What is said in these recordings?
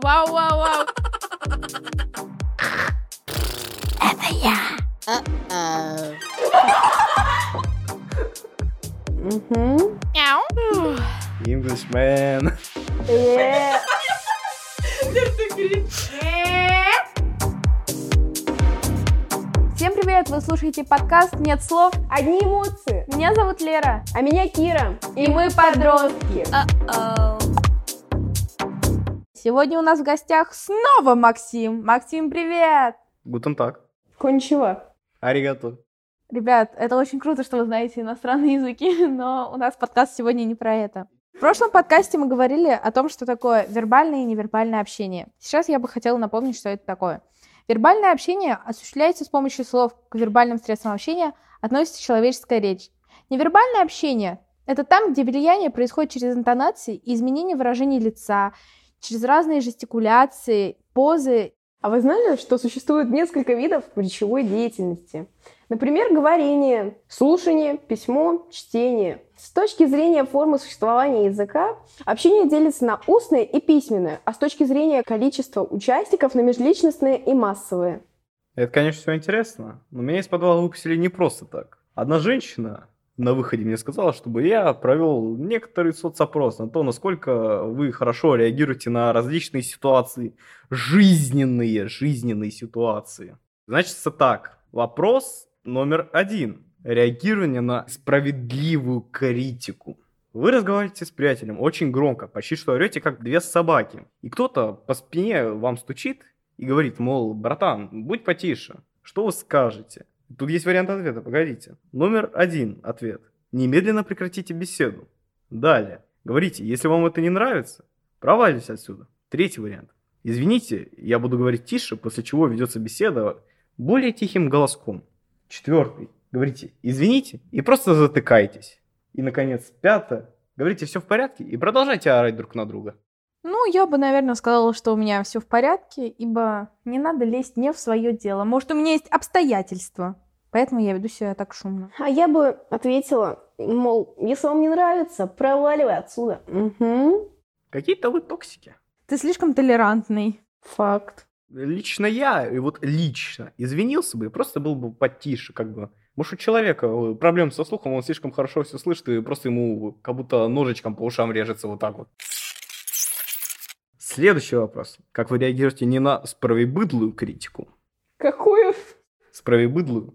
Вау, вау, вау. Это я. Угу. Мяу. Englishman. Э, Всем привет! Вы слушаете подкаст «Нет слов». Одни эмоции. Меня зовут Лера. А меня Кира. И мы подростки. Сегодня у нас в гостях снова Максим. Максим, привет! Гутен так. Кончила. Аригато. Ребят, это очень круто, что вы знаете иностранные языки, но у нас подкаст сегодня не про это. В прошлом подкасте мы говорили о том, что такое вербальное и невербальное общение. Сейчас я бы хотела напомнить, что это такое. Вербальное общение осуществляется с помощью слов. К вербальным средствам общения относится человеческая речь. Невербальное общение – это там, где влияние происходит через интонации и изменение выражений лица, через разные жестикуляции, позы. А вы знали, что существует несколько видов речевой деятельности? Например, говорение, слушание, письмо, чтение. С точки зрения формы существования языка, общение делится на устное и письменное, а с точки зрения количества участников на межличностные и массовые. Это, конечно, все интересно, но меня из подвала выпустили не просто так. Одна женщина на выходе мне сказала, чтобы я провел некоторый соцопрос на то, насколько вы хорошо реагируете на различные ситуации, жизненные, жизненные ситуации. Значит, так, вопрос номер один. Реагирование на справедливую критику. Вы разговариваете с приятелем очень громко, почти что орете, как две собаки. И кто-то по спине вам стучит и говорит, мол, братан, будь потише. Что вы скажете? Тут есть вариант ответа, погодите. Номер один ответ. Немедленно прекратите беседу. Далее. Говорите, если вам это не нравится, проваливайтесь отсюда. Третий вариант. Извините, я буду говорить тише, после чего ведется беседа более тихим голоском. Четвертый. Говорите, извините, и просто затыкайтесь. И, наконец, пятое. Говорите, все в порядке, и продолжайте орать друг на друга. Ну, я бы, наверное, сказала, что у меня все в порядке, ибо не надо лезть не в свое дело. Может, у меня есть обстоятельства, поэтому я веду себя так шумно. А я бы ответила, мол, если вам не нравится, проваливай отсюда. Угу. Какие-то вы токсики. Ты слишком толерантный. Факт. Лично я, и вот лично, извинился бы просто был бы потише, как бы. Может, у человека э, проблемы со слухом, он слишком хорошо все слышит, и просто ему как будто ножичком по ушам режется вот так вот. Следующий вопрос. Как вы реагируете не на справедливую критику? Какую? Справедливую.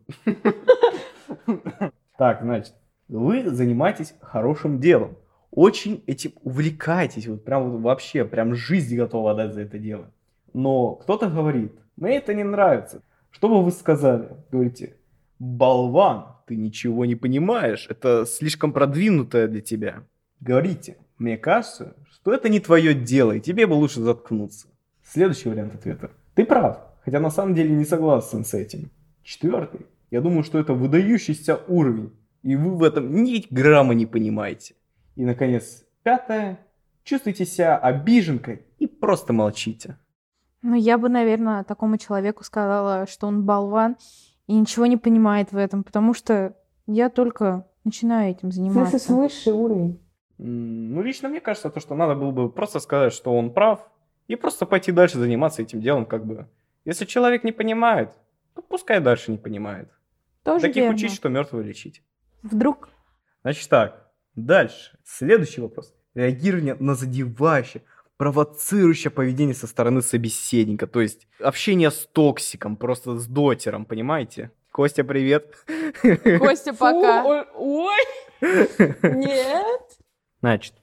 Так, значит, вы занимаетесь хорошим делом. Очень этим увлекаетесь, вот прям вот вообще, прям жизнь готова отдать за это дело. Но кто-то говорит, мне это не нравится. Что бы вы сказали? Говорите, болван, ты ничего не понимаешь, это слишком продвинутое для тебя. Говорите, мне кажется, что это не твое дело, и тебе бы лучше заткнуться. Следующий вариант ответа. Ты прав, хотя на самом деле не согласен с этим. Четвертый. Я думаю, что это выдающийся уровень, и вы в этом ни грамма не понимаете. И, наконец, пятое. Чувствуйте себя обиженкой и просто молчите. Ну, я бы, наверное, такому человеку сказала, что он болван и ничего не понимает в этом, потому что я только начинаю этим заниматься. с высший уровень. Ну, лично мне кажется, то, что надо было бы просто сказать, что он прав, и просто пойти дальше заниматься этим делом, как бы. Если человек не понимает, пускай дальше не понимает. Тоже Таких верно. учить, что мертвого лечить. Вдруг Значит так, дальше. Следующий вопрос. Реагирование на задевающее, провоцирующее поведение со стороны собеседника. То есть общение с токсиком, просто с дотером, понимаете? Костя, привет. Костя, Фу, пока. ой, ой. Нет. Значит,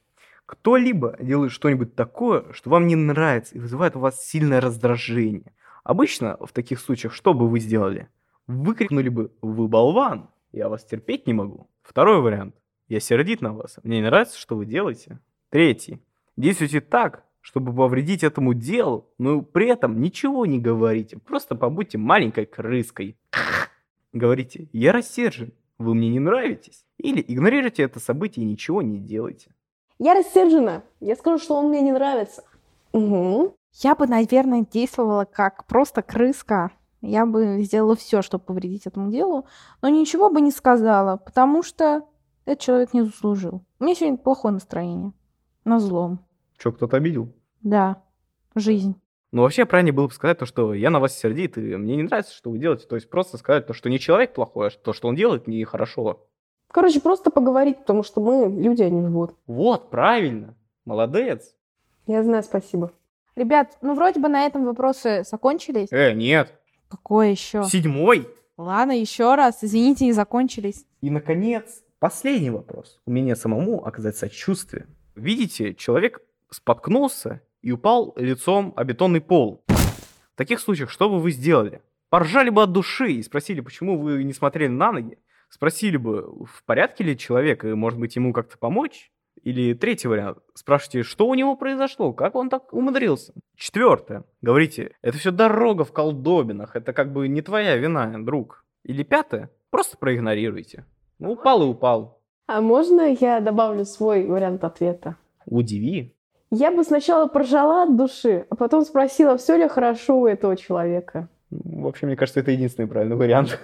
кто-либо делает что-нибудь такое, что вам не нравится и вызывает у вас сильное раздражение. Обычно в таких случаях что бы вы сделали? Выкрикнули бы «Вы болван! Я вас терпеть не могу!» Второй вариант. Я сердит на вас. Мне не нравится, что вы делаете. Третий. Действуйте так, чтобы повредить этому делу, но при этом ничего не говорите. Просто побудьте маленькой крыской. Говорите «Я рассержен, вы мне не нравитесь». Или игнорируйте это событие и ничего не делайте. Я рассержена. Я скажу, что он мне не нравится. Угу. Я бы, наверное, действовала как просто крыска. Я бы сделала все, чтобы повредить этому делу, но ничего бы не сказала, потому что этот человек не заслужил. У меня сегодня плохое настроение. На злом. Что, кто-то обидел? Да. жизнь. Ну, вообще, правильнее было бы сказать то, что я на вас сердит, и мне не нравится, что вы делаете. То есть просто сказать то, что не человек плохой, а то, что он делает, нехорошо. Короче, просто поговорить, потому что мы люди, а не живот. Вот, правильно. Молодец. Я знаю, спасибо. Ребят, ну вроде бы на этом вопросы закончились. Э, нет. Какое еще? Седьмой. Ладно, еще раз. Извините, не закончились. И, наконец, последний вопрос. У меня самому оказать сочувствие. Видите, человек споткнулся и упал лицом о бетонный пол. В таких случаях что бы вы сделали? Поржали бы от души и спросили, почему вы не смотрели на ноги? Спросили бы, в порядке ли человек, и, может быть, ему как-то помочь? Или третий вариант. Спрашивайте, что у него произошло, как он так умудрился. Четвертое. Говорите, это все дорога в колдобинах, это как бы не твоя вина, друг. Или пятое. Просто проигнорируйте. Ну, упал и упал. А можно я добавлю свой вариант ответа? Удиви. Я бы сначала поржала от души, а потом спросила, все ли хорошо у этого человека. Вообще, мне кажется, это единственный правильный вариант.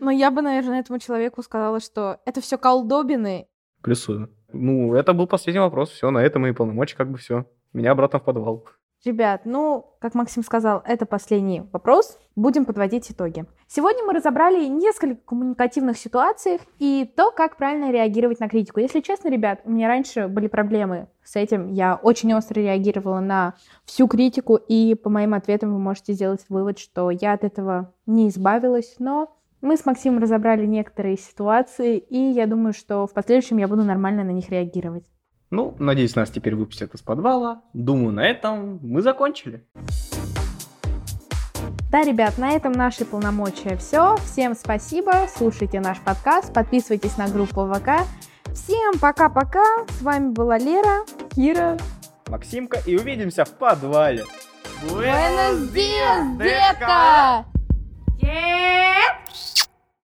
Но я бы, наверное, этому человеку сказала, что это все колдобины. Плюсую. Ну, это был последний вопрос. Все, на этом мои полномочия как бы все. Меня обратно в подвал. Ребят, ну, как Максим сказал, это последний вопрос. Будем подводить итоги. Сегодня мы разобрали несколько коммуникативных ситуаций и то, как правильно реагировать на критику. Если честно, ребят, у меня раньше были проблемы с этим. Я очень остро реагировала на всю критику, и по моим ответам вы можете сделать вывод, что я от этого не избавилась, но мы с Максимом разобрали некоторые ситуации, и я думаю, что в последующем я буду нормально на них реагировать. Ну, надеюсь, нас теперь выпустят из подвала. Думаю, на этом мы закончили. Да, ребят, на этом наши полномочия все. Всем спасибо, слушайте наш подкаст, подписывайтесь на группу ВК. Всем пока-пока, с вами была Лера, Кира, Максимка, и увидимся в подвале. Buenos dias, детка!